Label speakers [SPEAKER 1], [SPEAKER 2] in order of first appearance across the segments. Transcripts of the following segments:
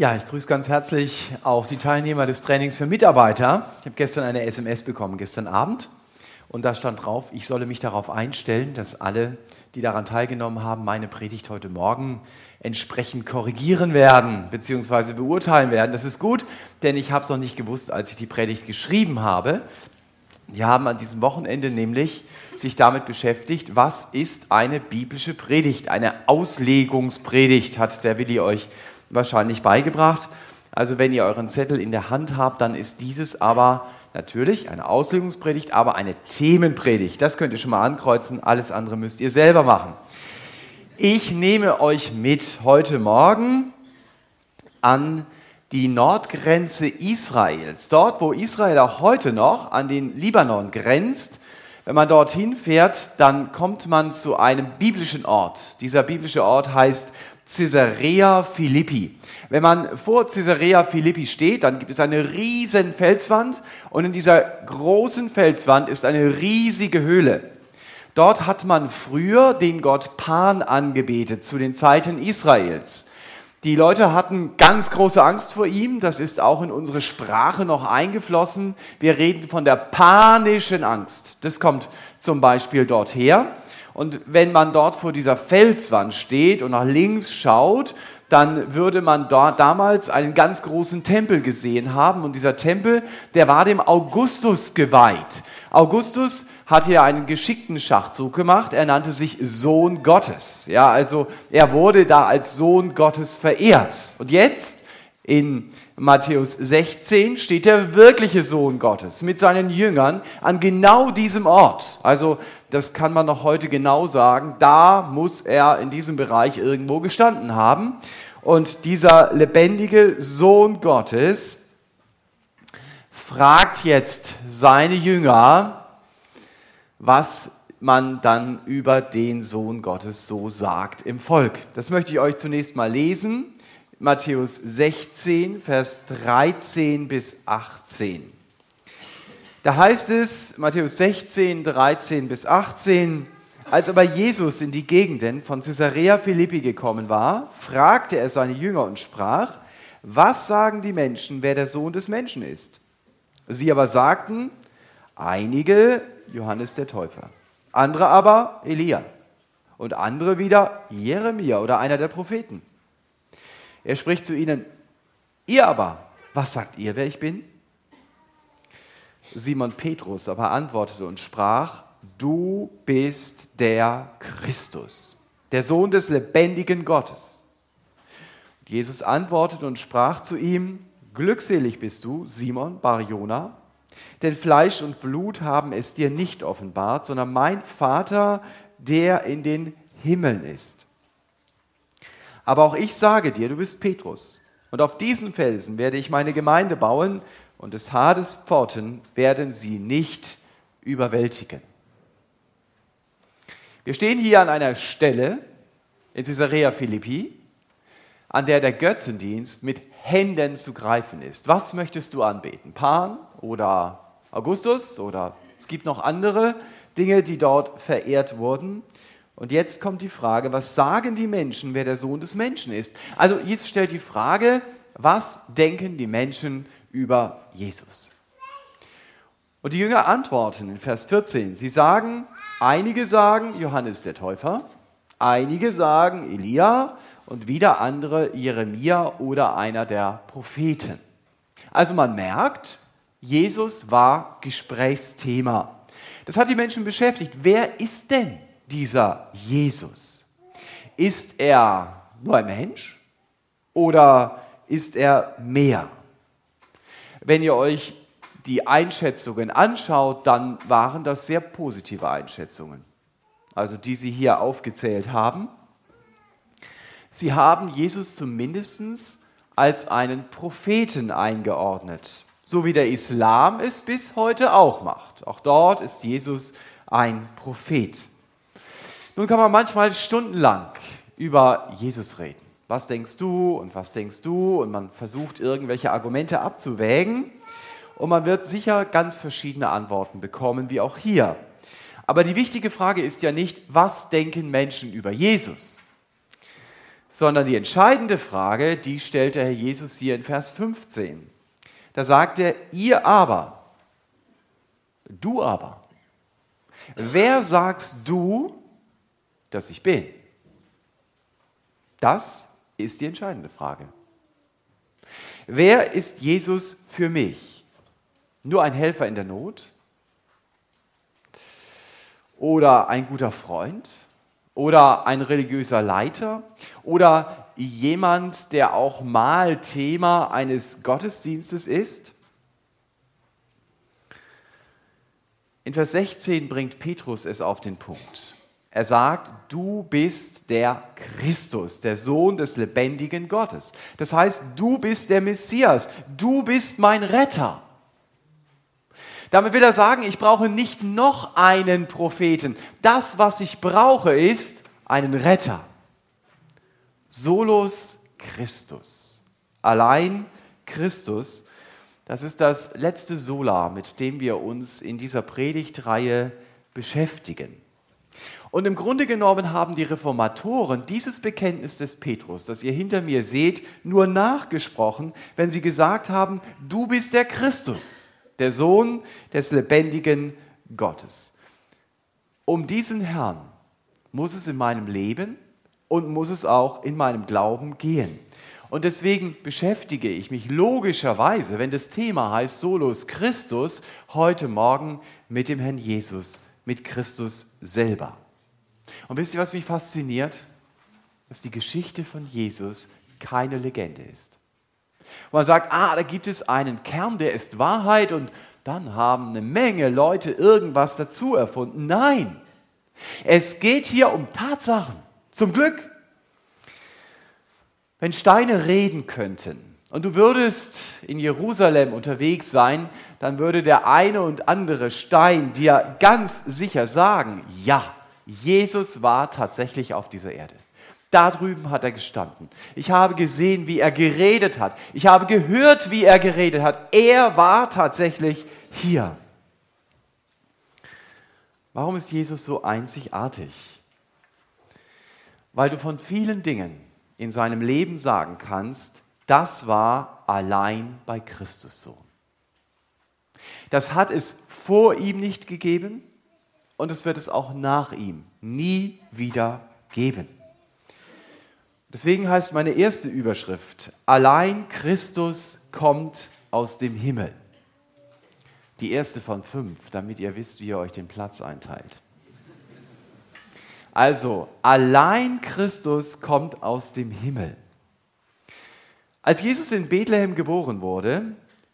[SPEAKER 1] Ja, ich grüße ganz herzlich auch die Teilnehmer des Trainings für Mitarbeiter. Ich habe gestern eine SMS bekommen, gestern Abend. Und da stand drauf, ich solle mich darauf einstellen, dass alle, die daran teilgenommen haben, meine Predigt heute Morgen entsprechend korrigieren werden bzw. beurteilen werden. Das ist gut, denn ich habe es noch nicht gewusst, als ich die Predigt geschrieben habe. Die haben an diesem Wochenende nämlich sich damit beschäftigt, was ist eine biblische Predigt, eine Auslegungspredigt, hat der Willi euch wahrscheinlich beigebracht. Also wenn ihr euren Zettel in der Hand habt, dann ist dieses aber natürlich eine Auslegungspredigt, aber eine Themenpredigt. Das könnt ihr schon mal ankreuzen, alles andere müsst ihr selber machen. Ich nehme euch mit heute Morgen an die Nordgrenze Israels. Dort, wo Israel auch heute noch an den Libanon grenzt. Wenn man dorthin fährt, dann kommt man zu einem biblischen Ort. Dieser biblische Ort heißt Caesarea Philippi. Wenn man vor Caesarea Philippi steht, dann gibt es eine riesen Felswand und in dieser großen Felswand ist eine riesige Höhle. Dort hat man früher den Gott Pan angebetet zu den Zeiten Israels. Die Leute hatten ganz große Angst vor ihm, das ist auch in unsere Sprache noch eingeflossen. Wir reden von der panischen Angst. Das kommt zum Beispiel dort her. Und wenn man dort vor dieser Felswand steht und nach links schaut, dann würde man dort damals einen ganz großen Tempel gesehen haben. Und dieser Tempel, der war dem Augustus geweiht. Augustus hat hier einen geschickten Schachzug gemacht. Er nannte sich Sohn Gottes. Ja, also er wurde da als Sohn Gottes verehrt. Und jetzt in Matthäus 16 steht der wirkliche Sohn Gottes mit seinen Jüngern an genau diesem Ort. Also das kann man noch heute genau sagen, da muss er in diesem Bereich irgendwo gestanden haben. Und dieser lebendige Sohn Gottes fragt jetzt seine Jünger, was man dann über den Sohn Gottes so sagt im Volk. Das möchte ich euch zunächst mal lesen. Matthäus 16, Vers 13 bis 18. Da heißt es, Matthäus 16, 13 bis 18, als aber Jesus in die Gegenden von Caesarea Philippi gekommen war, fragte er seine Jünger und sprach, was sagen die Menschen, wer der Sohn des Menschen ist? Sie aber sagten, einige Johannes der Täufer, andere aber Elia und andere wieder Jeremia oder einer der Propheten. Er spricht zu ihnen, ihr aber, was sagt ihr, wer ich bin? Simon Petrus aber antwortete und sprach, du bist der Christus, der Sohn des lebendigen Gottes. Jesus antwortete und sprach zu ihm, glückselig bist du, Simon Barjona, denn Fleisch und Blut haben es dir nicht offenbart, sondern mein Vater, der in den Himmeln ist. Aber auch ich sage dir, du bist Petrus, und auf diesen Felsen werde ich meine Gemeinde bauen, und des Hades Pforten werden sie nicht überwältigen. Wir stehen hier an einer Stelle in Caesarea Philippi, an der der Götzendienst mit Händen zu greifen ist. Was möchtest du anbeten? Pan oder Augustus oder es gibt noch andere Dinge, die dort verehrt wurden. Und jetzt kommt die Frage, was sagen die Menschen, wer der Sohn des Menschen ist? Also Jesus stellt die Frage, was denken die Menschen über Jesus. Und die Jünger antworten in Vers 14. Sie sagen, einige sagen Johannes der Täufer, einige sagen Elia und wieder andere Jeremia oder einer der Propheten. Also man merkt, Jesus war Gesprächsthema. Das hat die Menschen beschäftigt. Wer ist denn dieser Jesus? Ist er nur ein Mensch oder ist er mehr? Wenn ihr euch die Einschätzungen anschaut, dann waren das sehr positive Einschätzungen. Also die sie hier aufgezählt haben. Sie haben Jesus zumindest als einen Propheten eingeordnet, so wie der Islam es bis heute auch macht. Auch dort ist Jesus ein Prophet. Nun kann man manchmal stundenlang über Jesus reden was denkst du und was denkst du und man versucht irgendwelche Argumente abzuwägen und man wird sicher ganz verschiedene Antworten bekommen, wie auch hier. Aber die wichtige Frage ist ja nicht, was denken Menschen über Jesus, sondern die entscheidende Frage, die stellt der Herr Jesus hier in Vers 15. Da sagt er, ihr aber, du aber, wer sagst du, dass ich bin? Das ist die entscheidende Frage. Wer ist Jesus für mich? Nur ein Helfer in der Not? Oder ein guter Freund? Oder ein religiöser Leiter? Oder jemand, der auch mal Thema eines Gottesdienstes ist? In Vers 16 bringt Petrus es auf den Punkt. Er sagt, du bist der Christus, der Sohn des lebendigen Gottes. Das heißt, du bist der Messias, du bist mein Retter. Damit will er sagen, ich brauche nicht noch einen Propheten. Das, was ich brauche, ist einen Retter. Solus Christus. Allein Christus. Das ist das letzte Sola, mit dem wir uns in dieser Predigtreihe beschäftigen. Und im Grunde genommen haben die Reformatoren dieses Bekenntnis des Petrus, das ihr hinter mir seht, nur nachgesprochen, wenn sie gesagt haben, du bist der Christus, der Sohn des lebendigen Gottes. Um diesen Herrn muss es in meinem Leben und muss es auch in meinem Glauben gehen. Und deswegen beschäftige ich mich logischerweise, wenn das Thema heißt Solus Christus, heute Morgen mit dem Herrn Jesus, mit Christus selber. Und wisst ihr, was mich fasziniert? Dass die Geschichte von Jesus keine Legende ist. man sagt, ah, da gibt es einen Kern, der ist Wahrheit und dann haben eine Menge Leute irgendwas dazu erfunden. Nein, es geht hier um Tatsachen. Zum Glück. Wenn Steine reden könnten und du würdest in Jerusalem unterwegs sein, dann würde der eine und andere Stein dir ganz sicher sagen, ja, Jesus war tatsächlich auf dieser Erde. Da drüben hat er gestanden. Ich habe gesehen, wie er geredet hat. Ich habe gehört, wie er geredet hat. Er war tatsächlich hier. Warum ist Jesus so einzigartig? Weil du von vielen Dingen in seinem Leben sagen kannst, das war allein bei Christus so. Das hat es vor ihm nicht gegeben und es wird es auch nach ihm nie wieder geben. Deswegen heißt meine erste Überschrift, allein Christus kommt aus dem Himmel. Die erste von fünf, damit ihr wisst, wie ihr euch den Platz einteilt. Also, allein Christus kommt aus dem Himmel. Als Jesus in Bethlehem geboren wurde,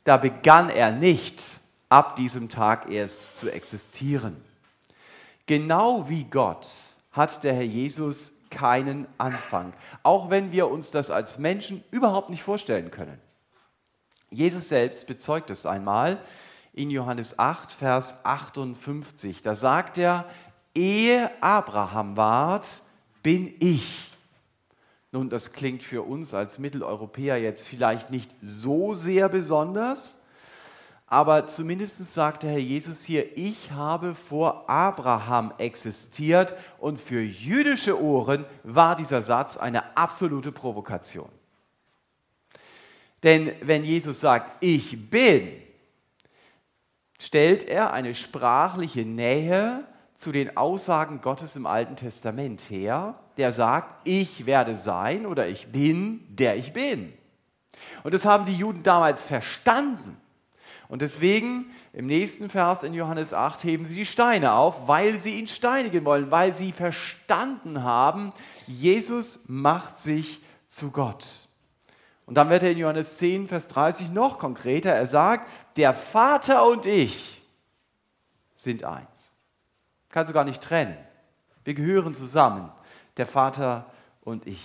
[SPEAKER 1] da begann er nicht ab diesem Tag erst zu existieren. Genau wie Gott hat der Herr Jesus keinen Anfang, auch wenn wir uns das als Menschen überhaupt nicht vorstellen können. Jesus selbst bezeugt es einmal in Johannes 8, Vers 58. Da sagt er, ehe Abraham ward, bin ich. Nun, das klingt für uns als Mitteleuropäer jetzt vielleicht nicht so sehr besonders, aber zumindest sagt der Herr Jesus hier, ich habe vor Abraham existiert und für jüdische Ohren war dieser Satz eine absolute Provokation. Denn wenn Jesus sagt, ich bin, stellt er eine sprachliche Nähe zu den Aussagen Gottes im Alten Testament her, der sagt, ich werde sein oder ich bin, der ich bin. Und das haben die Juden damals verstanden. Und deswegen im nächsten Vers in Johannes 8 heben sie die Steine auf, weil sie ihn steinigen wollen, weil sie verstanden haben, Jesus macht sich zu Gott. Und dann wird er in Johannes 10, Vers 30 noch konkreter. Er sagt, der Vater und ich sind eins. Kannst du gar nicht trennen. Wir gehören zusammen, der Vater und ich.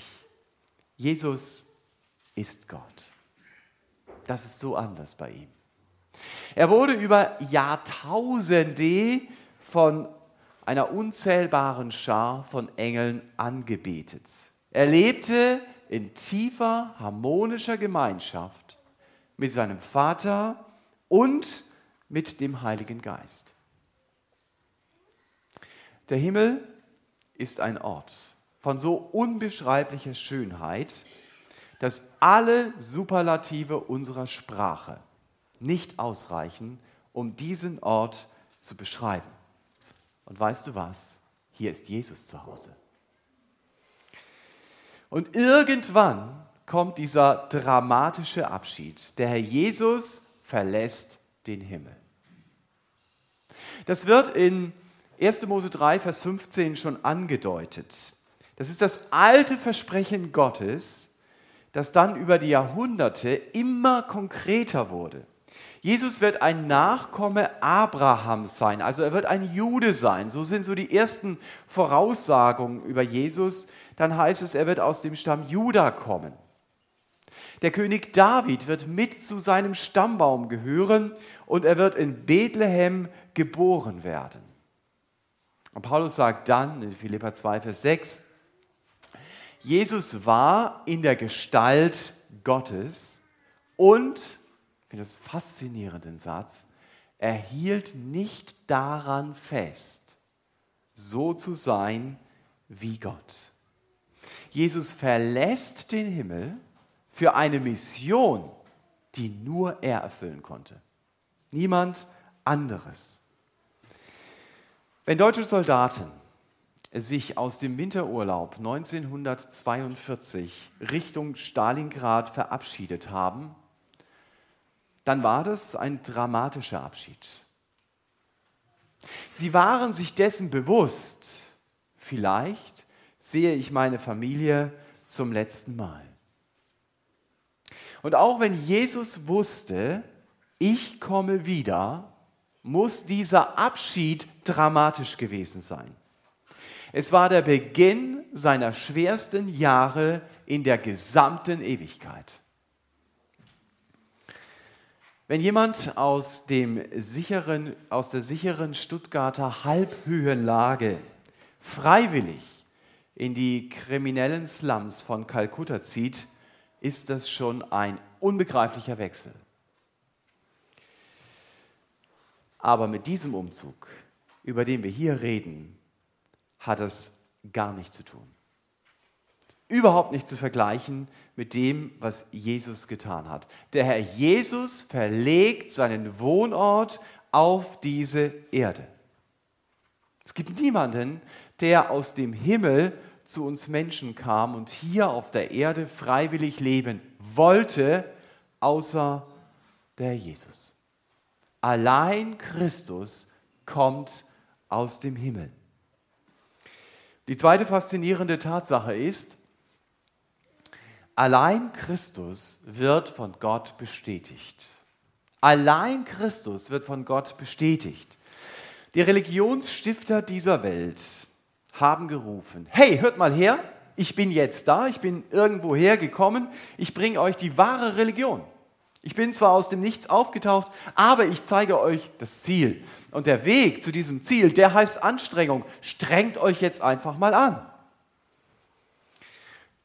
[SPEAKER 1] Jesus ist Gott. Das ist so anders bei ihm. Er wurde über Jahrtausende von einer unzählbaren Schar von Engeln angebetet. Er lebte in tiefer harmonischer Gemeinschaft mit seinem Vater und mit dem Heiligen Geist. Der Himmel ist ein Ort, von so unbeschreiblicher Schönheit, dass alle Superlative unserer Sprache nicht ausreichen, um diesen Ort zu beschreiben. Und weißt du was? Hier ist Jesus zu Hause. Und irgendwann kommt dieser dramatische Abschied. Der Herr Jesus verlässt den Himmel. Das wird in 1. Mose 3, Vers 15 schon angedeutet. Das ist das alte Versprechen Gottes, das dann über die Jahrhunderte immer konkreter wurde. Jesus wird ein Nachkomme Abrahams sein, also er wird ein Jude sein. So sind so die ersten Voraussagungen über Jesus. Dann heißt es, er wird aus dem Stamm Juda kommen. Der König David wird mit zu seinem Stammbaum gehören und er wird in Bethlehem geboren werden. Und Paulus sagt dann in Philippa 2, Vers 6, Jesus war in der Gestalt Gottes und, ich finde das faszinierenden Satz, er hielt nicht daran fest, so zu sein wie Gott. Jesus verlässt den Himmel für eine Mission, die nur er erfüllen konnte. Niemand anderes. Wenn deutsche Soldaten sich aus dem Winterurlaub 1942 Richtung Stalingrad verabschiedet haben, dann war das ein dramatischer Abschied. Sie waren sich dessen bewusst, vielleicht sehe ich meine Familie zum letzten Mal. Und auch wenn Jesus wusste, ich komme wieder, muss dieser Abschied dramatisch gewesen sein. Es war der Beginn seiner schwersten Jahre in der gesamten Ewigkeit. Wenn jemand aus, dem sicheren, aus der sicheren Stuttgarter Halbhöhenlage freiwillig in die kriminellen Slums von Kalkutta zieht, ist das schon ein unbegreiflicher Wechsel. Aber mit diesem Umzug, über den wir hier reden, hat es gar nichts zu tun. Überhaupt nicht zu vergleichen mit dem, was Jesus getan hat. Der Herr Jesus verlegt seinen Wohnort auf diese Erde. Es gibt niemanden, der aus dem Himmel zu uns Menschen kam und hier auf der Erde freiwillig leben wollte, außer der Jesus. Allein Christus kommt aus dem Himmel. Die zweite faszinierende Tatsache ist, allein Christus wird von Gott bestätigt. Allein Christus wird von Gott bestätigt. Die Religionsstifter dieser Welt haben gerufen, hey, hört mal her, ich bin jetzt da, ich bin irgendwo hergekommen, ich bringe euch die wahre Religion. Ich bin zwar aus dem Nichts aufgetaucht, aber ich zeige euch das Ziel. Und der Weg zu diesem Ziel, der heißt Anstrengung. Strengt euch jetzt einfach mal an.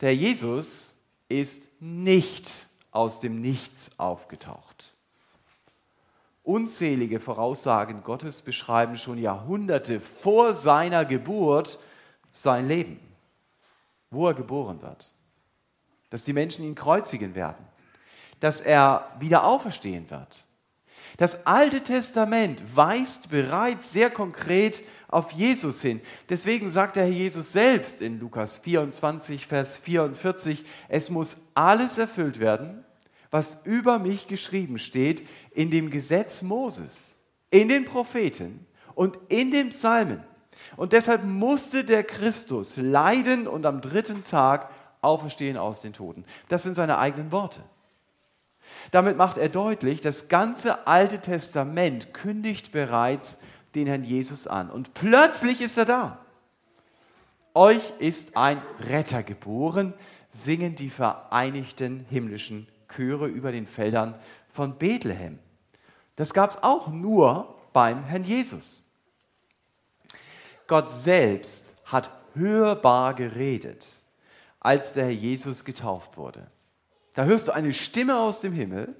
[SPEAKER 1] Der Jesus ist nicht aus dem Nichts aufgetaucht. Unzählige Voraussagen Gottes beschreiben schon Jahrhunderte vor seiner Geburt sein Leben, wo er geboren wird, dass die Menschen ihn kreuzigen werden, dass er wieder auferstehen wird. Das Alte Testament weist bereits sehr konkret auf Jesus hin. Deswegen sagt der Herr Jesus selbst in Lukas 24, Vers 44, es muss alles erfüllt werden, was über mich geschrieben steht in dem Gesetz Moses, in den Propheten und in den Psalmen. Und deshalb musste der Christus leiden und am dritten Tag auferstehen aus den Toten. Das sind seine eigenen Worte. Damit macht er deutlich, das ganze Alte Testament kündigt bereits den Herrn Jesus an. Und plötzlich ist er da. Euch ist ein Retter geboren, singen die vereinigten himmlischen Chöre über den Feldern von Bethlehem. Das gab es auch nur beim Herrn Jesus. Gott selbst hat hörbar geredet, als der Herr Jesus getauft wurde. Da hörst du eine Stimme aus dem Himmel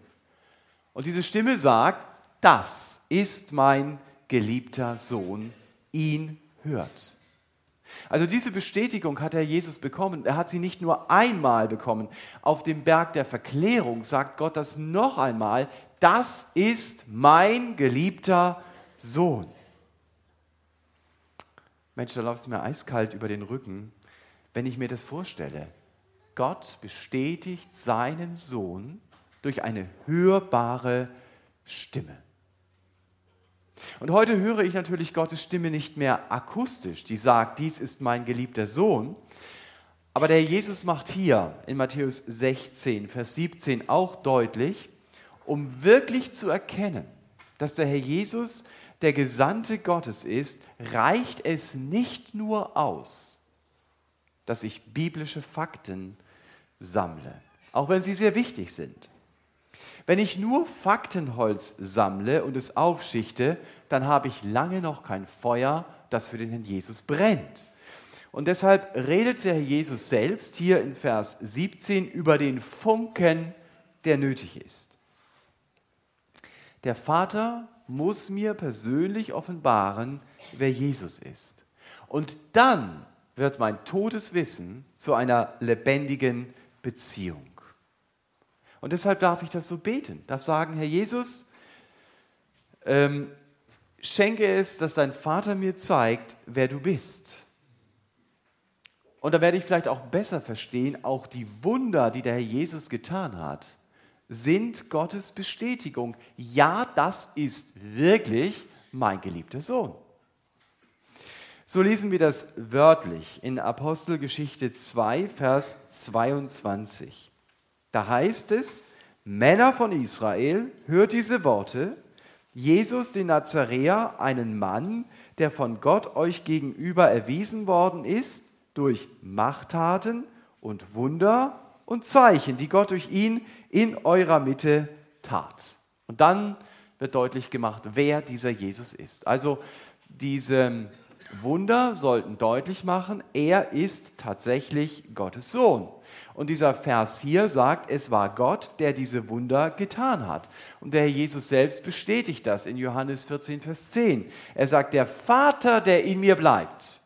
[SPEAKER 1] und diese Stimme sagt, das ist mein geliebter Sohn, ihn hört. Also diese Bestätigung hat Herr Jesus bekommen. Er hat sie nicht nur einmal bekommen. Auf dem Berg der Verklärung sagt Gott das noch einmal. Das ist mein geliebter Sohn. Mensch, da läuft es mir eiskalt über den Rücken, wenn ich mir das vorstelle. Gott bestätigt seinen Sohn durch eine hörbare Stimme. Und heute höre ich natürlich Gottes Stimme nicht mehr akustisch, die sagt, dies ist mein geliebter Sohn. Aber der Jesus macht hier in Matthäus 16, Vers 17 auch deutlich, um wirklich zu erkennen, dass der Herr Jesus der Gesandte Gottes ist, reicht es nicht nur aus, dass ich biblische Fakten sammle, auch wenn sie sehr wichtig sind. Wenn ich nur Faktenholz sammle und es aufschichte, dann habe ich lange noch kein Feuer, das für den Herrn Jesus brennt. Und deshalb redet der Herr Jesus selbst hier in Vers 17 über den Funken, der nötig ist. Der Vater muss mir persönlich offenbaren, wer Jesus ist. Und dann wird mein totes Wissen zu einer lebendigen Beziehung. Und deshalb darf ich das so beten, darf sagen, Herr Jesus, ähm, schenke es, dass dein Vater mir zeigt, wer du bist. Und da werde ich vielleicht auch besser verstehen, auch die Wunder, die der Herr Jesus getan hat, sind Gottes Bestätigung. Ja, das ist wirklich mein geliebter Sohn. So lesen wir das wörtlich in Apostelgeschichte 2, Vers 22. Da heißt es, Männer von Israel, hört diese Worte, Jesus den Nazaräer, einen Mann, der von Gott euch gegenüber erwiesen worden ist, durch Machttaten und Wunder und Zeichen, die Gott durch ihn in eurer Mitte tat. Und dann wird deutlich gemacht, wer dieser Jesus ist. Also diese Wunder sollten deutlich machen, er ist tatsächlich Gottes Sohn. Und dieser Vers hier sagt, es war Gott, der diese Wunder getan hat. Und der Herr Jesus selbst bestätigt das in Johannes 14, Vers 10. Er sagt, der Vater, der in mir bleibt,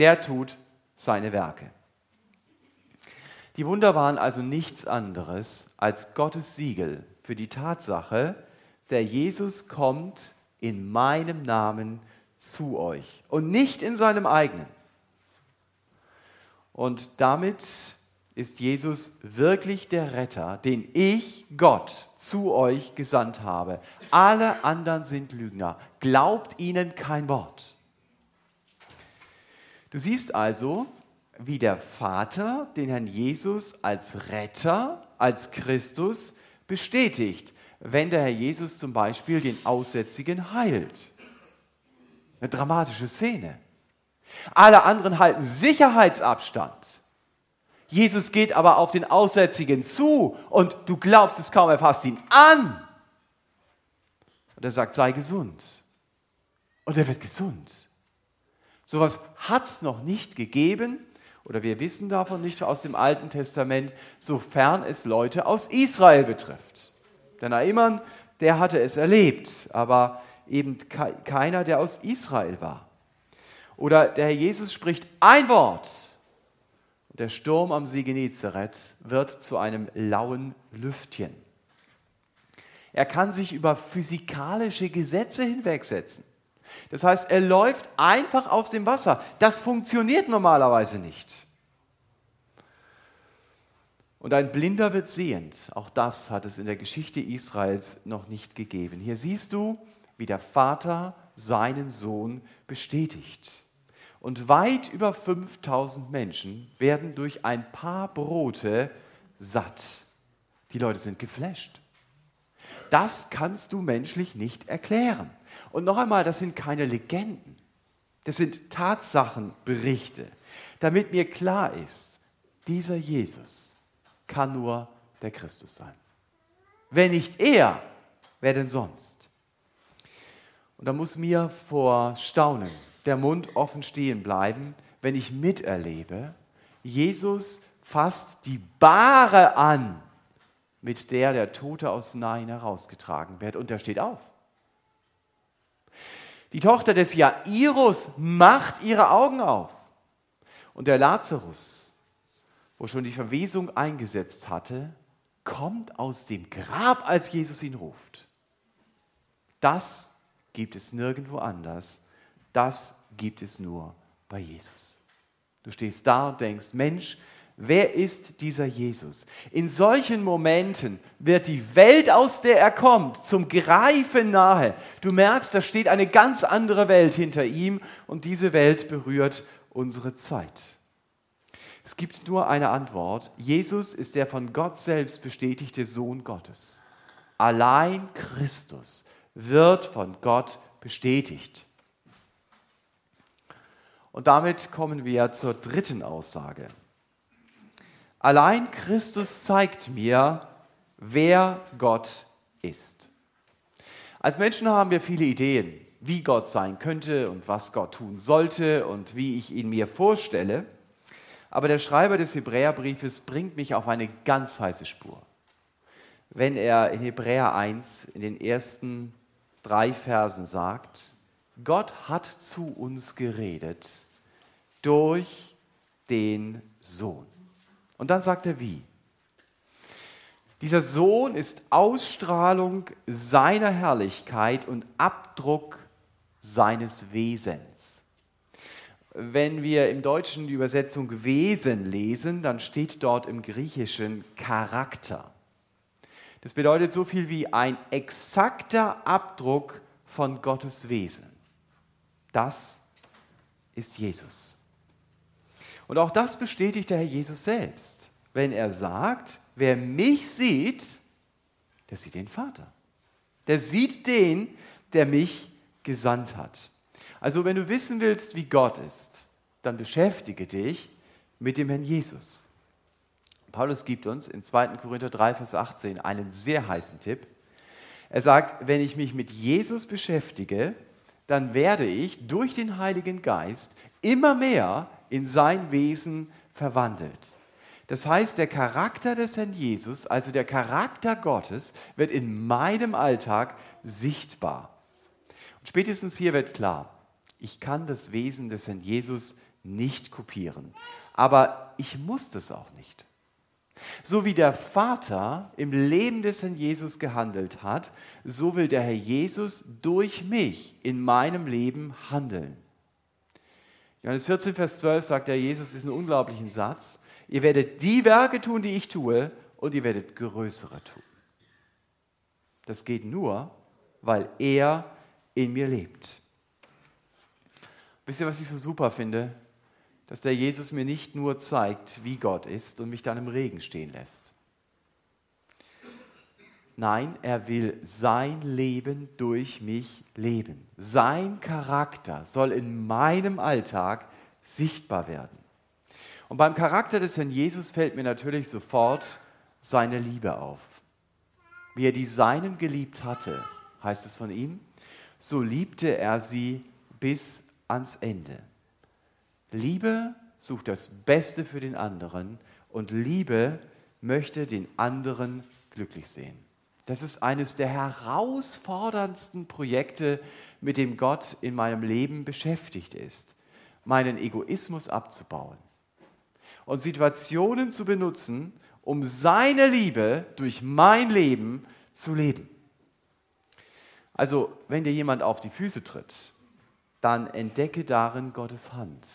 [SPEAKER 1] der tut seine Werke. Die Wunder waren also nichts anderes als Gottes Siegel für die Tatsache, der Jesus kommt in meinem Namen zu euch und nicht in seinem eigenen. Und damit ist Jesus wirklich der Retter, den ich, Gott, zu euch gesandt habe. Alle anderen sind Lügner. Glaubt ihnen kein Wort. Du siehst also, wie der Vater den Herrn Jesus als Retter, als Christus bestätigt, wenn der Herr Jesus zum Beispiel den Aussätzigen heilt. Eine dramatische Szene. Alle anderen halten Sicherheitsabstand. Jesus geht aber auf den Aussätzigen zu und du glaubst es kaum, er fasst ihn an. Und er sagt, sei gesund. Und er wird gesund. Sowas hat es noch nicht gegeben, oder wir wissen davon nicht aus dem Alten Testament, sofern es Leute aus Israel betrifft. Der Naaman, der hatte es erlebt, aber eben keiner, der aus Israel war. Oder der Herr Jesus spricht ein Wort der Sturm am See Genezareth wird zu einem lauen Lüftchen. Er kann sich über physikalische Gesetze hinwegsetzen. Das heißt, er läuft einfach auf dem Wasser. Das funktioniert normalerweise nicht. Und ein Blinder wird sehend. Auch das hat es in der Geschichte Israels noch nicht gegeben. Hier siehst du, wie der Vater seinen Sohn bestätigt. Und weit über 5000 Menschen werden durch ein paar Brote satt. Die Leute sind geflasht. Das kannst du menschlich nicht erklären. Und noch einmal, das sind keine Legenden. Das sind Tatsachenberichte, damit mir klar ist, dieser Jesus kann nur der Christus sein. Wenn nicht er, wer denn sonst? Und da muss mir vor Staunen der Mund offen stehen bleiben, wenn ich miterlebe, Jesus fasst die Bahre an, mit der der Tote aus Nain herausgetragen wird, und er steht auf. Die Tochter des Jairus macht ihre Augen auf. Und der Lazarus, wo schon die Verwesung eingesetzt hatte, kommt aus dem Grab, als Jesus ihn ruft. Das gibt es nirgendwo anders. Das gibt es nur bei Jesus. Du stehst da und denkst, Mensch, wer ist dieser Jesus? In solchen Momenten wird die Welt, aus der er kommt, zum Greifen nahe. Du merkst, da steht eine ganz andere Welt hinter ihm und diese Welt berührt unsere Zeit. Es gibt nur eine Antwort. Jesus ist der von Gott selbst bestätigte Sohn Gottes. Allein Christus wird von Gott bestätigt. Und damit kommen wir zur dritten Aussage. Allein Christus zeigt mir, wer Gott ist. Als Menschen haben wir viele Ideen, wie Gott sein könnte und was Gott tun sollte und wie ich ihn mir vorstelle. Aber der Schreiber des Hebräerbriefes bringt mich auf eine ganz heiße Spur. Wenn er in Hebräer 1 in den ersten drei Versen sagt, Gott hat zu uns geredet durch den Sohn. Und dann sagt er wie. Dieser Sohn ist Ausstrahlung seiner Herrlichkeit und Abdruck seines Wesens. Wenn wir im Deutschen die Übersetzung Wesen lesen, dann steht dort im Griechischen Charakter. Das bedeutet so viel wie ein exakter Abdruck von Gottes Wesen. Das ist Jesus. Und auch das bestätigt der Herr Jesus selbst, wenn er sagt, wer mich sieht, der sieht den Vater. Der sieht den, der mich gesandt hat. Also wenn du wissen willst, wie Gott ist, dann beschäftige dich mit dem Herrn Jesus. Paulus gibt uns in 2. Korinther 3, Vers 18 einen sehr heißen Tipp. Er sagt, wenn ich mich mit Jesus beschäftige, dann werde ich durch den Heiligen Geist immer mehr in sein Wesen verwandelt. Das heißt, der Charakter des Herrn Jesus, also der Charakter Gottes, wird in meinem Alltag sichtbar. Und spätestens hier wird klar, ich kann das Wesen des Herrn Jesus nicht kopieren. Aber ich muss das auch nicht. So wie der Vater im Leben des Herrn Jesus gehandelt hat, so will der Herr Jesus durch mich in meinem Leben handeln. Johannes 14, Vers 12 sagt der Jesus diesen unglaublichen Satz, ihr werdet die Werke tun, die ich tue, und ihr werdet größere tun. Das geht nur, weil er in mir lebt. Wisst ihr, was ich so super finde? Dass der Jesus mir nicht nur zeigt, wie Gott ist und mich dann im Regen stehen lässt. Nein, er will sein Leben durch mich leben. Sein Charakter soll in meinem Alltag sichtbar werden. Und beim Charakter des Herrn Jesus fällt mir natürlich sofort seine Liebe auf. Wie er die Seinen geliebt hatte, heißt es von ihm, so liebte er sie bis ans Ende. Liebe sucht das Beste für den anderen und Liebe möchte den anderen glücklich sehen. Das ist eines der herausforderndsten Projekte, mit dem Gott in meinem Leben beschäftigt ist, meinen Egoismus abzubauen und Situationen zu benutzen, um seine Liebe durch mein Leben zu leben. Also, wenn dir jemand auf die Füße tritt, dann entdecke darin Gottes Hand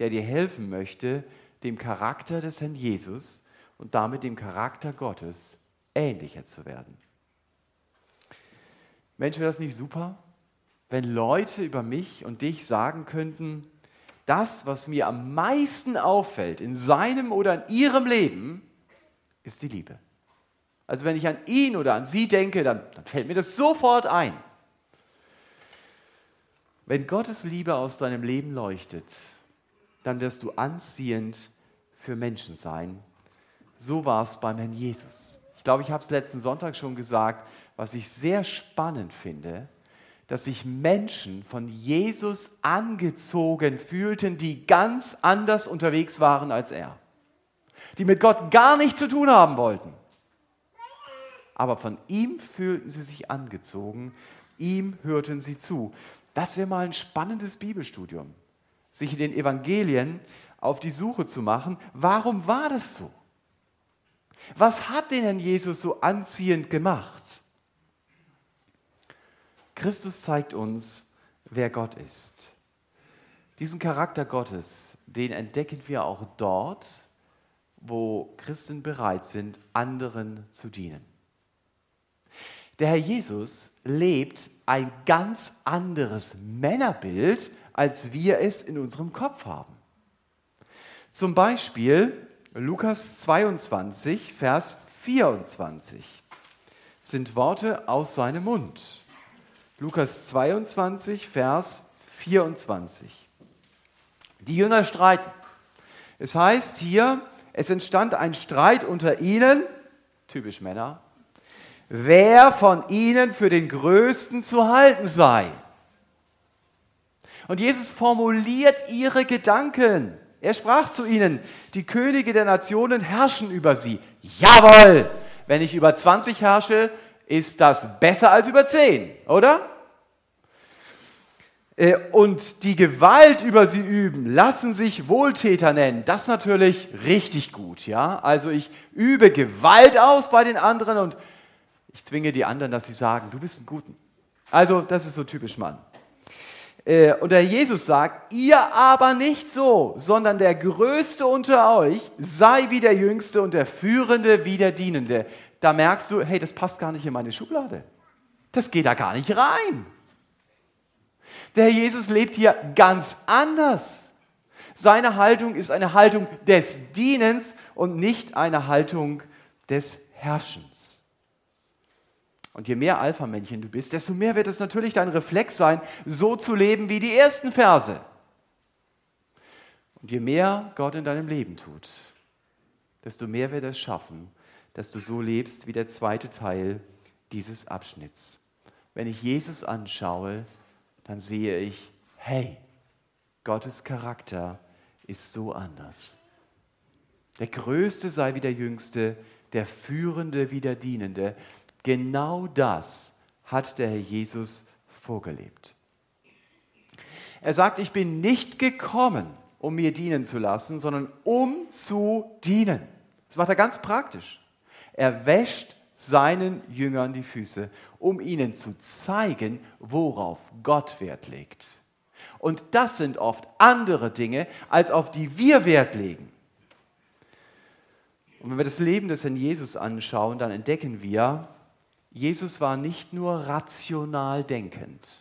[SPEAKER 1] der dir helfen möchte, dem Charakter des Herrn Jesus und damit dem Charakter Gottes ähnlicher zu werden. Mensch, wäre das nicht super, wenn Leute über mich und dich sagen könnten, das, was mir am meisten auffällt in seinem oder in ihrem Leben, ist die Liebe. Also wenn ich an ihn oder an sie denke, dann, dann fällt mir das sofort ein. Wenn Gottes Liebe aus deinem Leben leuchtet, dann wirst du anziehend für Menschen sein. So war es beim Herrn Jesus. Ich glaube, ich habe es letzten Sonntag schon gesagt, was ich sehr spannend finde, dass sich Menschen von Jesus angezogen fühlten, die ganz anders unterwegs waren als er. Die mit Gott gar nichts zu tun haben wollten. Aber von ihm fühlten sie sich angezogen, ihm hörten sie zu. Das wäre mal ein spannendes Bibelstudium sich in den Evangelien auf die Suche zu machen, warum war das so? Was hat den Herrn Jesus so anziehend gemacht? Christus zeigt uns, wer Gott ist. Diesen Charakter Gottes, den entdecken wir auch dort, wo Christen bereit sind, anderen zu dienen. Der Herr Jesus lebt ein ganz anderes Männerbild, als wir es in unserem Kopf haben. Zum Beispiel Lukas 22, Vers 24 sind Worte aus seinem Mund. Lukas 22, Vers 24. Die Jünger streiten. Es heißt hier, es entstand ein Streit unter ihnen, typisch Männer, wer von ihnen für den Größten zu halten sei. Und Jesus formuliert ihre Gedanken. Er sprach zu ihnen, die Könige der Nationen herrschen über sie. Jawohl, wenn ich über 20 herrsche, ist das besser als über 10, oder? Äh, und die Gewalt über sie üben, lassen sich Wohltäter nennen. Das natürlich richtig gut, ja? Also ich übe Gewalt aus bei den anderen und ich zwinge die anderen, dass sie sagen, du bist ein Guten. Also das ist so typisch Mann. Äh, und der Jesus sagt, ihr aber nicht so, sondern der Größte unter euch sei wie der Jüngste und der Führende wie der Dienende. Da merkst du, hey, das passt gar nicht in meine Schublade. Das geht da gar nicht rein. Der Jesus lebt hier ganz anders. Seine Haltung ist eine Haltung des Dienens und nicht eine Haltung des Herrschens. Und je mehr Alpha-Männchen du bist, desto mehr wird es natürlich dein Reflex sein, so zu leben wie die ersten Verse. Und je mehr Gott in deinem Leben tut, desto mehr wird es schaffen, dass du so lebst wie der zweite Teil dieses Abschnitts. Wenn ich Jesus anschaue, dann sehe ich, hey, Gottes Charakter ist so anders. Der Größte sei wie der Jüngste, der Führende wie der Dienende. Genau das hat der Herr Jesus vorgelebt. Er sagt, ich bin nicht gekommen, um mir dienen zu lassen, sondern um zu dienen. Das macht er ganz praktisch. Er wäscht seinen Jüngern die Füße, um ihnen zu zeigen, worauf Gott Wert legt. Und das sind oft andere Dinge, als auf die wir Wert legen. Und wenn wir das Leben des Herrn Jesus anschauen, dann entdecken wir, Jesus war nicht nur rational denkend.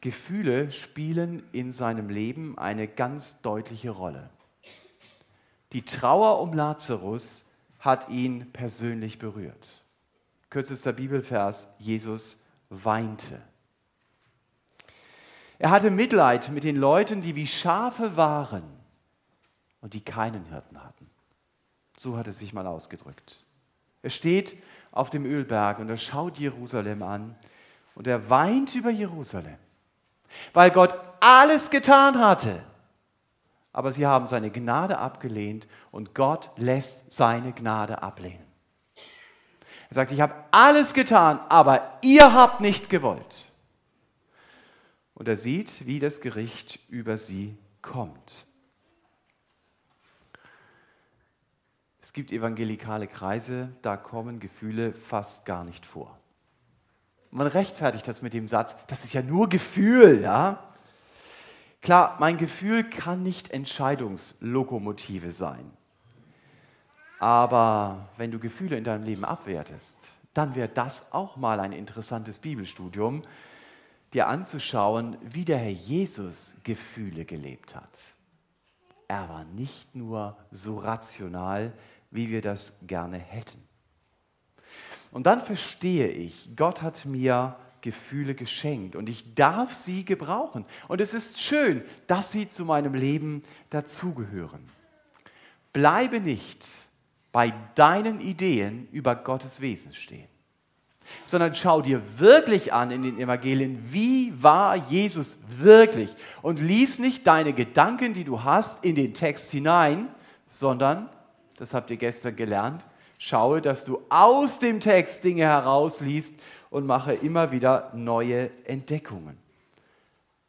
[SPEAKER 1] Gefühle spielen in seinem Leben eine ganz deutliche Rolle. Die Trauer um Lazarus hat ihn persönlich berührt. Kürzester Bibelvers, Jesus weinte. Er hatte Mitleid mit den Leuten, die wie Schafe waren und die keinen Hirten hatten. So hat er sich mal ausgedrückt. Er steht auf dem Ölberg und er schaut Jerusalem an und er weint über Jerusalem, weil Gott alles getan hatte aber sie haben seine Gnade abgelehnt und Gott lässt seine Gnade ablehnen. Er sagt, ich habe alles getan, aber ihr habt nicht gewollt. Und er sieht, wie das Gericht über sie kommt. Es gibt evangelikale Kreise, da kommen Gefühle fast gar nicht vor. Man rechtfertigt das mit dem Satz, das ist ja nur Gefühl, ja? Klar, mein Gefühl kann nicht Entscheidungslokomotive sein. Aber wenn du Gefühle in deinem Leben abwertest, dann wäre das auch mal ein interessantes Bibelstudium, dir anzuschauen, wie der Herr Jesus Gefühle gelebt hat. Er war nicht nur so rational, wie wir das gerne hätten. Und dann verstehe ich, Gott hat mir Gefühle geschenkt und ich darf sie gebrauchen. Und es ist schön, dass sie zu meinem Leben dazugehören. Bleibe nicht bei deinen Ideen über Gottes Wesen stehen, sondern schau dir wirklich an in den Evangelien, wie war Jesus wirklich und lies nicht deine Gedanken, die du hast, in den Text hinein, sondern, das habt ihr gestern gelernt, schaue, dass du aus dem Text Dinge herausliest, und mache immer wieder neue Entdeckungen.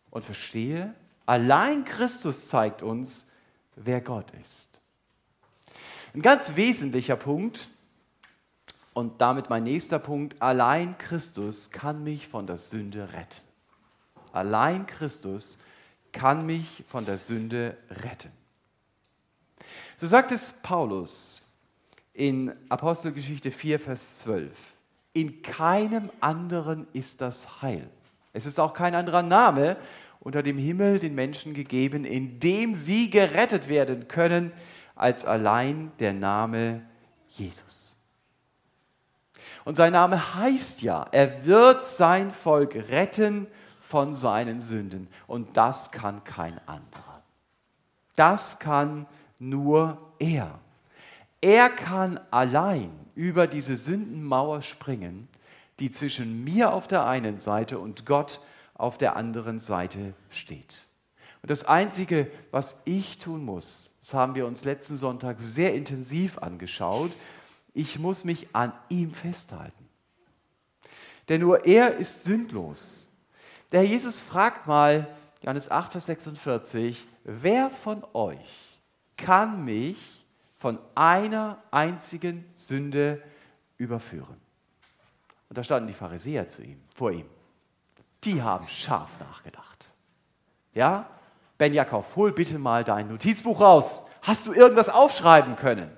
[SPEAKER 1] Und verstehe, Allein Christus zeigt uns, wer Gott ist. Ein ganz wesentlicher Punkt und damit mein nächster Punkt, allein Christus kann mich von der Sünde retten. Allein Christus kann mich von der Sünde retten. So sagt es Paulus in Apostelgeschichte 4, Vers 12. In keinem anderen ist das Heil. Es ist auch kein anderer Name unter dem Himmel den Menschen gegeben, in dem sie gerettet werden können, als allein der Name Jesus. Und sein Name heißt ja, er wird sein Volk retten von seinen Sünden. Und das kann kein anderer. Das kann nur er. Er kann allein über diese Sündenmauer springen, die zwischen mir auf der einen Seite und Gott auf der anderen Seite steht. Und das Einzige, was ich tun muss, das haben wir uns letzten Sonntag sehr intensiv angeschaut, ich muss mich an ihm festhalten. Denn nur er ist sündlos. Der Herr Jesus fragt mal, Johannes 8, Vers 46, wer von euch kann mich von einer einzigen Sünde überführen? Und da standen die Pharisäer zu ihm, vor ihm. Die haben scharf nachgedacht. Ja? Ben Jakob, hol bitte mal dein Notizbuch raus. Hast du irgendwas aufschreiben können?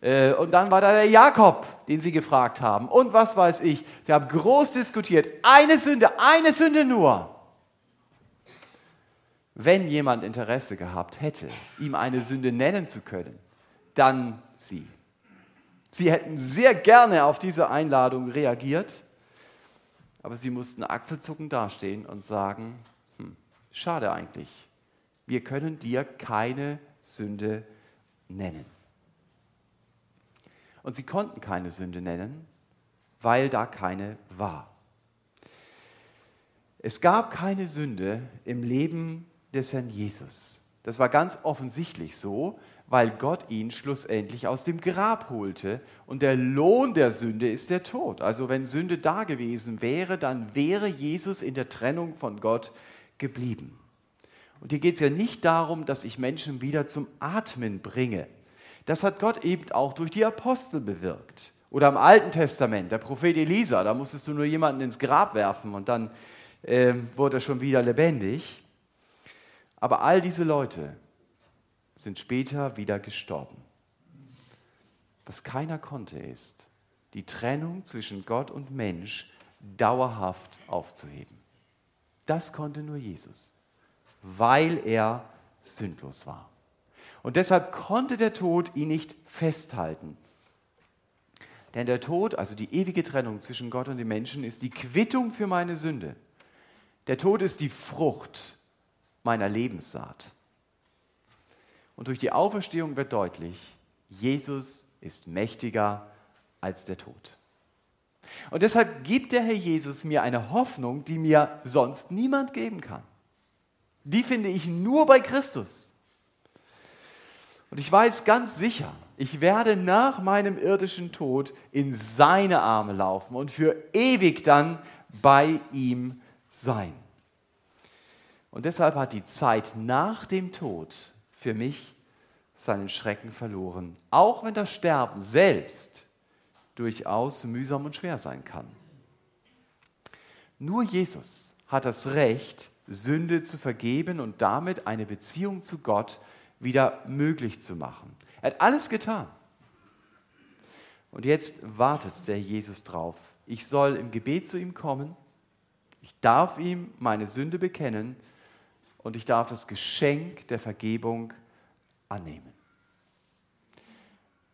[SPEAKER 1] Äh, und dann war da der Jakob, den sie gefragt haben. Und was weiß ich. Sie haben groß diskutiert. Eine Sünde, eine Sünde nur. Wenn jemand Interesse gehabt hätte, ihm eine Sünde nennen zu können, dann sie. Sie hätten sehr gerne auf diese Einladung reagiert, aber sie mussten achselzuckend dastehen und sagen, hm, schade eigentlich, wir können dir keine Sünde nennen. Und sie konnten keine Sünde nennen, weil da keine war. Es gab keine Sünde im Leben des Herrn Jesus. Das war ganz offensichtlich so, weil Gott ihn schlussendlich aus dem Grab holte. Und der Lohn der Sünde ist der Tod. Also wenn Sünde da gewesen wäre, dann wäre Jesus in der Trennung von Gott geblieben. Und hier geht es ja nicht darum, dass ich Menschen wieder zum Atmen bringe. Das hat Gott eben auch durch die Apostel bewirkt. Oder im Alten Testament, der Prophet Elisa, da musstest du nur jemanden ins Grab werfen und dann äh, wurde er schon wieder lebendig. Aber all diese Leute sind später wieder gestorben. Was keiner konnte, ist, die Trennung zwischen Gott und Mensch dauerhaft aufzuheben. Das konnte nur Jesus, weil er sündlos war. Und deshalb konnte der Tod ihn nicht festhalten. Denn der Tod, also die ewige Trennung zwischen Gott und dem Menschen, ist die Quittung für meine Sünde. Der Tod ist die Frucht meiner Lebenssaat. Und durch die Auferstehung wird deutlich, Jesus ist mächtiger als der Tod. Und deshalb gibt der Herr Jesus mir eine Hoffnung, die mir sonst niemand geben kann. Die finde ich nur bei Christus. Und ich weiß ganz sicher, ich werde nach meinem irdischen Tod in seine Arme laufen und für ewig dann bei ihm sein. Und deshalb hat die Zeit nach dem Tod für mich seinen Schrecken verloren, auch wenn das Sterben selbst durchaus mühsam und schwer sein kann. Nur Jesus hat das Recht, Sünde zu vergeben und damit eine Beziehung zu Gott wieder möglich zu machen. Er hat alles getan. Und jetzt wartet der Jesus drauf. Ich soll im Gebet zu ihm kommen. Ich darf ihm meine Sünde bekennen und ich darf das Geschenk der Vergebung annehmen.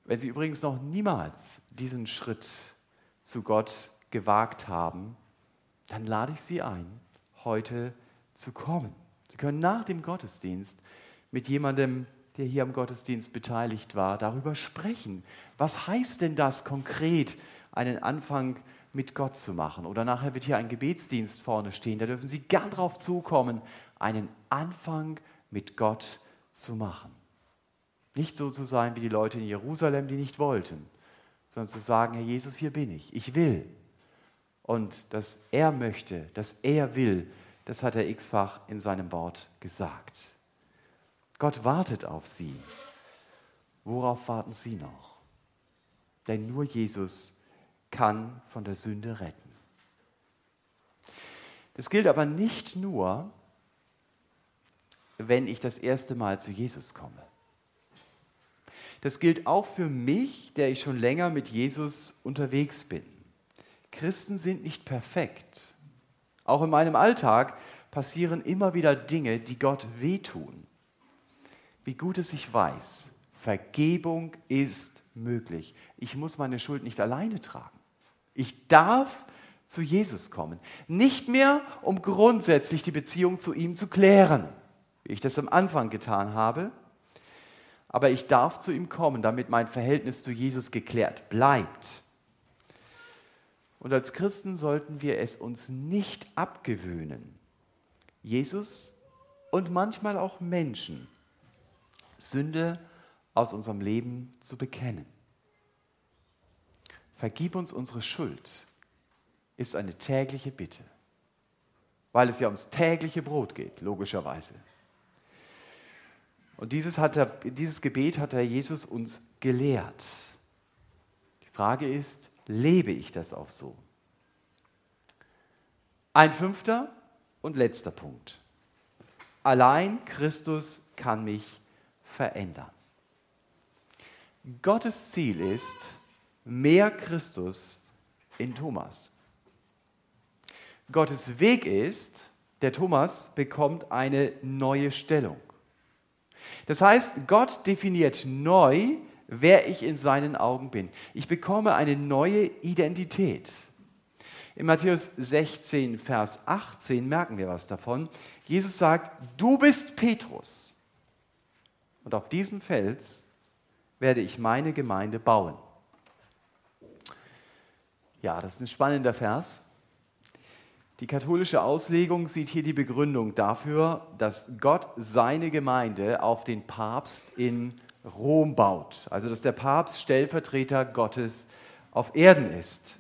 [SPEAKER 1] Wenn Sie übrigens noch niemals diesen Schritt zu Gott gewagt haben, dann lade ich Sie ein, heute zu kommen. Sie können nach dem Gottesdienst mit jemandem, der hier am Gottesdienst beteiligt war, darüber sprechen. Was heißt denn das konkret, einen Anfang mit Gott zu machen? Oder nachher wird hier ein Gebetsdienst vorne stehen. Da dürfen Sie gern drauf zukommen, einen Anfang mit Gott zu machen. Nicht so zu sein wie die Leute in Jerusalem, die nicht wollten, sondern zu sagen, Herr Jesus, hier bin ich, ich will. Und dass er möchte, dass er will, Das hat er x-fach in seinem Wort gesagt. Gott wartet auf sie. Worauf warten Sie noch? Denn nur Jesus kann von der Sünde retten. Das gilt aber nicht nur, wenn ich das erste Mal zu Jesus komme. Das gilt auch für mich, der ich schon länger mit Jesus unterwegs bin. Christen sind nicht perfekt. Auch in meinem Alltag passieren immer wieder Dinge, die Gott wehtun. Wie gut es ich weiß, Vergebung ist möglich. Ich muss meine Schuld nicht alleine tragen. Ich darf zu Jesus kommen. Nicht mehr, um grundsätzlich die Beziehung zu ihm zu klären, wie ich das am Anfang getan habe, aber ich darf zu ihm kommen, damit mein Verhältnis zu Jesus geklärt bleibt. Und als Christen sollten wir es uns nicht abgewöhnen, Jesus und manchmal auch Menschen Sünde aus unserem Leben zu bekennen. Vergib uns unsere Schuld ist eine tägliche Bitte, weil es ja ums tägliche Brot geht, logischerweise. Und dieses, hat er, dieses Gebet hat Herr Jesus uns gelehrt. Die Frage ist, lebe ich das auch so? Ein fünfter und letzter Punkt. Allein Christus kann mich verändern. Gottes Ziel ist mehr Christus in Thomas. Gottes Weg ist, der Thomas bekommt eine neue Stellung. Das heißt, Gott definiert neu, wer ich in seinen Augen bin. Ich bekomme eine neue Identität. In Matthäus 16, Vers 18 merken wir was davon. Jesus sagt, du bist Petrus. Und auf diesem Fels werde ich meine Gemeinde bauen. Ja, das ist ein spannender Vers. Die katholische Auslegung sieht hier die Begründung dafür, dass Gott seine Gemeinde auf den Papst in Rom baut. Also dass der Papst Stellvertreter Gottes auf Erden ist.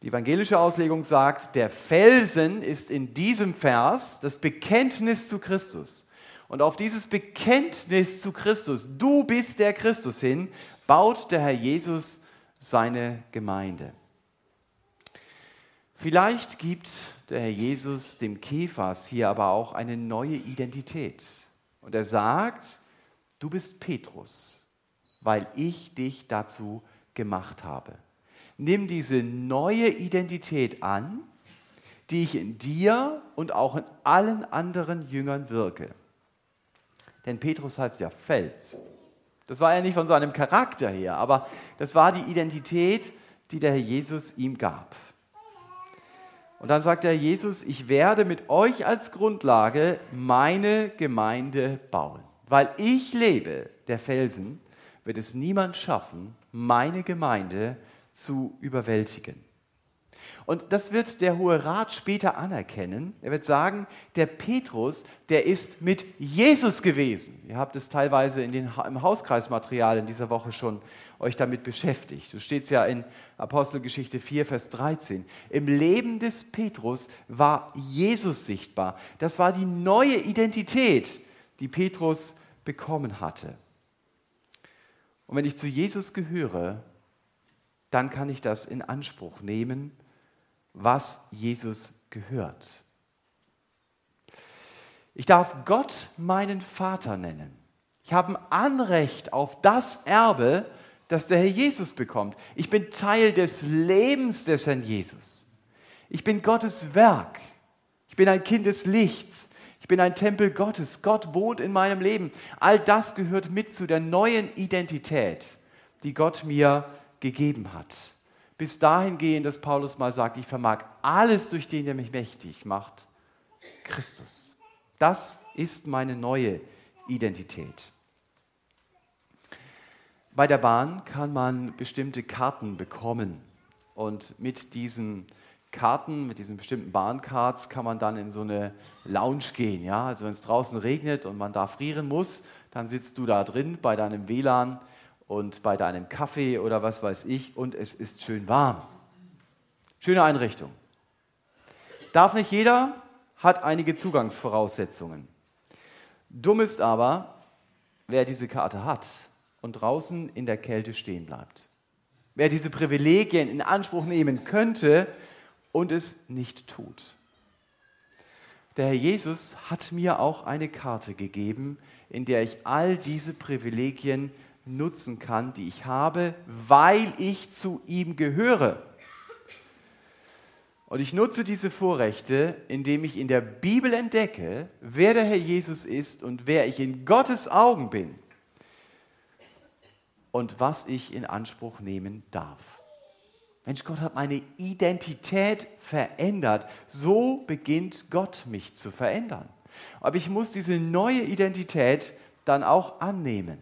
[SPEAKER 1] Die evangelische Auslegung sagt, der Felsen ist in diesem Vers das Bekenntnis zu Christus. Und auf dieses Bekenntnis zu Christus, du bist der Christus hin, baut der Herr Jesus seine Gemeinde. Vielleicht gibt der Herr Jesus dem Kephas hier aber auch eine neue Identität. Und er sagt, du bist Petrus, weil ich dich dazu gemacht habe. Nimm diese neue Identität an, die ich in dir und auch in allen anderen Jüngern wirke. Denn Petrus heißt ja Fels. Das war ja nicht von seinem Charakter her, aber das war die Identität, die der Herr Jesus ihm gab. Und dann sagt der Jesus, ich werde mit euch als Grundlage meine Gemeinde bauen. Weil ich lebe, der Felsen, wird es niemand schaffen, meine Gemeinde zu überwältigen. Und das wird der Hohe Rat später anerkennen. Er wird sagen, der Petrus, der ist mit Jesus gewesen. Ihr habt es teilweise in den, im Hauskreismaterial in dieser Woche schon euch damit beschäftigt. So steht es ja in Apostelgeschichte 4, Vers 13. Im Leben des Petrus war Jesus sichtbar. Das war die neue Identität, die Petrus bekommen hatte. Und wenn ich zu Jesus gehöre, dann kann ich das in Anspruch nehmen was Jesus gehört. Ich darf Gott meinen Vater nennen. Ich habe ein Anrecht auf das Erbe, das der Herr Jesus bekommt. Ich bin Teil des Lebens des Herrn Jesus. Ich bin Gottes Werk. Ich bin ein Kind des Lichts. Ich bin ein Tempel Gottes. Gott wohnt in meinem Leben. All das gehört mit zu der neuen Identität, die Gott mir gegeben hat bis dahin gehen, dass Paulus mal sagt, ich vermag alles durch den, der mich mächtig macht, Christus. Das ist meine neue Identität. Bei der Bahn kann man bestimmte Karten bekommen und mit diesen Karten, mit diesen bestimmten Bahncards kann man dann in so eine Lounge gehen. Ja? Also wenn es draußen regnet und man da frieren muss, dann sitzt du da drin bei deinem WLAN und bei deinem Kaffee oder was weiß ich und es ist schön warm. Schöne Einrichtung. Darf nicht jeder hat einige Zugangsvoraussetzungen. Dumm ist aber, wer diese Karte hat und draußen in der Kälte stehen bleibt. Wer diese Privilegien in Anspruch nehmen könnte und es nicht tut. Der Herr Jesus hat mir auch eine Karte gegeben, in der ich all diese Privilegien nutzen kann, die ich habe, weil ich zu ihm gehöre. Und ich nutze diese Vorrechte, indem ich in der Bibel entdecke, wer der Herr Jesus ist und wer ich in Gottes Augen bin und was ich in Anspruch nehmen darf. Mensch, Gott hat meine Identität verändert. So beginnt Gott mich zu verändern. Aber ich muss diese neue Identität dann auch annehmen.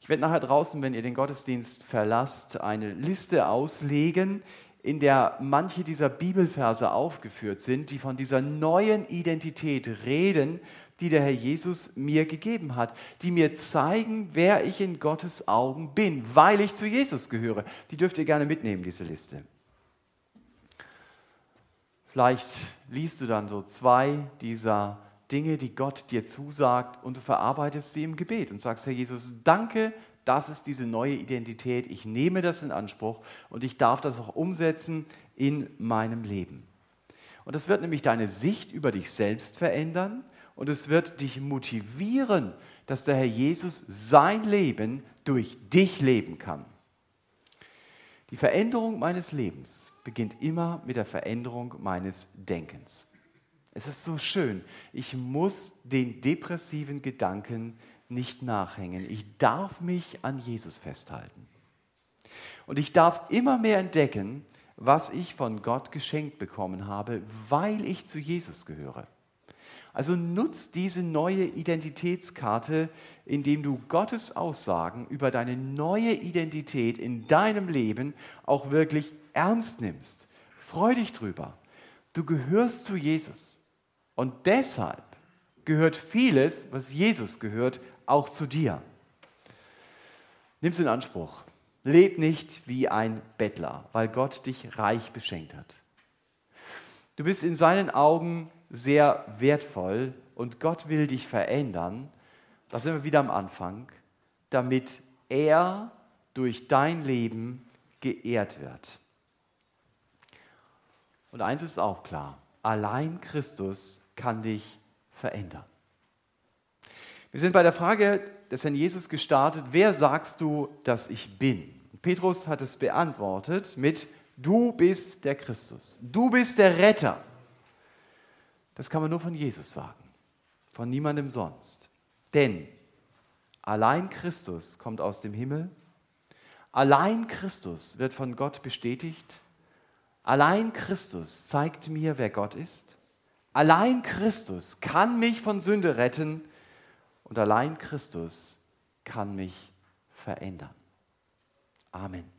[SPEAKER 1] Ich werde nachher draußen, wenn ihr den Gottesdienst verlasst, eine Liste auslegen, in der manche dieser Bibelverse aufgeführt sind, die von dieser neuen Identität reden, die der Herr Jesus mir gegeben hat, die mir zeigen, wer ich in Gottes Augen bin, weil ich zu Jesus gehöre. Die dürft ihr gerne mitnehmen, diese Liste. Vielleicht liest du dann so zwei dieser Dinge, die Gott dir zusagt und du verarbeitest sie im Gebet und sagst, Herr Jesus, danke, das ist diese neue Identität, ich nehme das in Anspruch und ich darf das auch umsetzen in meinem Leben. Und das wird nämlich deine Sicht über dich selbst verändern und es wird dich motivieren, dass der Herr Jesus sein Leben durch dich leben kann. Die Veränderung meines Lebens beginnt immer mit der Veränderung meines Denkens. Es ist so schön. Ich muss den depressiven Gedanken nicht nachhängen. Ich darf mich an Jesus festhalten. Und ich darf immer mehr entdecken, was ich von Gott geschenkt bekommen habe, weil ich zu Jesus gehöre. Also nutzt diese neue Identitätskarte, indem du Gottes Aussagen über deine neue Identität in deinem Leben auch wirklich ernst nimmst. Freu dich drüber. Du gehörst zu Jesus. Und deshalb gehört vieles, was Jesus gehört, auch zu dir. Nimm es in Anspruch. Leb nicht wie ein Bettler, weil Gott dich reich beschenkt hat. Du bist in seinen Augen sehr wertvoll und Gott will dich verändern. Da sind wir wieder am Anfang, damit er durch dein Leben geehrt wird. Und eins ist auch klar, allein Christus kann dich verändern. Wir sind bei der Frage des Herrn Jesus gestartet, wer sagst du, dass ich bin? Petrus hat es beantwortet mit, du bist der Christus, du bist der Retter. Das kann man nur von Jesus sagen, von niemandem sonst. Denn allein Christus kommt aus dem Himmel, allein Christus wird von Gott bestätigt, allein Christus zeigt mir, wer Gott ist, allein Christus kann mich von Sünde retten und allein Christus kann mich verändern. Amen.